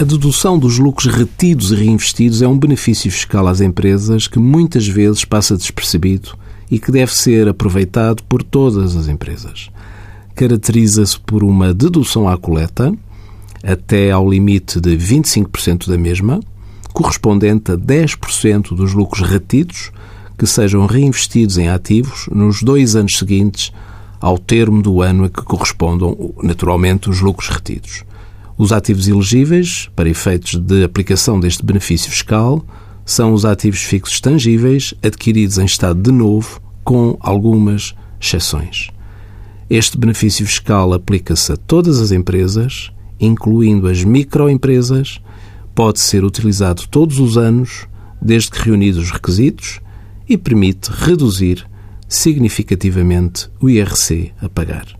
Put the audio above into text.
A dedução dos lucros retidos e reinvestidos é um benefício fiscal às empresas que muitas vezes passa despercebido e que deve ser aproveitado por todas as empresas. Caracteriza-se por uma dedução à coleta, até ao limite de 25% da mesma, correspondente a 10% dos lucros retidos que sejam reinvestidos em ativos nos dois anos seguintes ao termo do ano a que correspondam, naturalmente, os lucros retidos. Os ativos elegíveis, para efeitos de aplicação deste benefício fiscal, são os ativos fixos tangíveis adquiridos em estado de novo, com algumas exceções. Este benefício fiscal aplica-se a todas as empresas, incluindo as microempresas, pode ser utilizado todos os anos, desde que reunidos os requisitos, e permite reduzir significativamente o IRC a pagar.